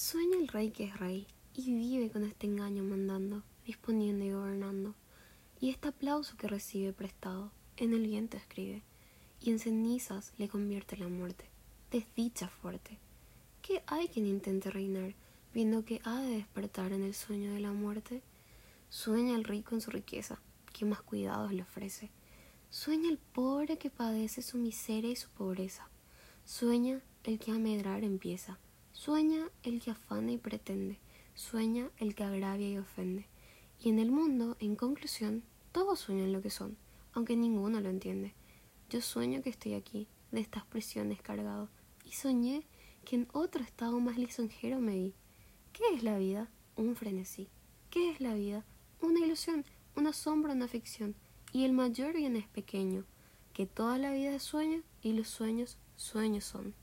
Sueña el rey que es rey y vive con este engaño mandando, disponiendo y gobernando. Y este aplauso que recibe prestado, en el viento escribe, y en cenizas le convierte la muerte, desdicha fuerte. ¿Qué hay quien intente reinar, viendo que ha de despertar en el sueño de la muerte? Sueña el rico en su riqueza, que más cuidados le ofrece. Sueña el pobre que padece su miseria y su pobreza. Sueña el que a medrar empieza Sueña el que afana y pretende, sueña el que agravia y ofende. Y en el mundo, en conclusión, todos sueñan lo que son, aunque ninguno lo entiende. Yo sueño que estoy aquí, de estas prisiones cargado, y soñé que en otro estado más lisonjero me vi. ¿Qué es la vida? Un frenesí. ¿Qué es la vida? Una ilusión, una sombra, una ficción. Y el mayor bien es pequeño, que toda la vida es sueño y los sueños, sueños son.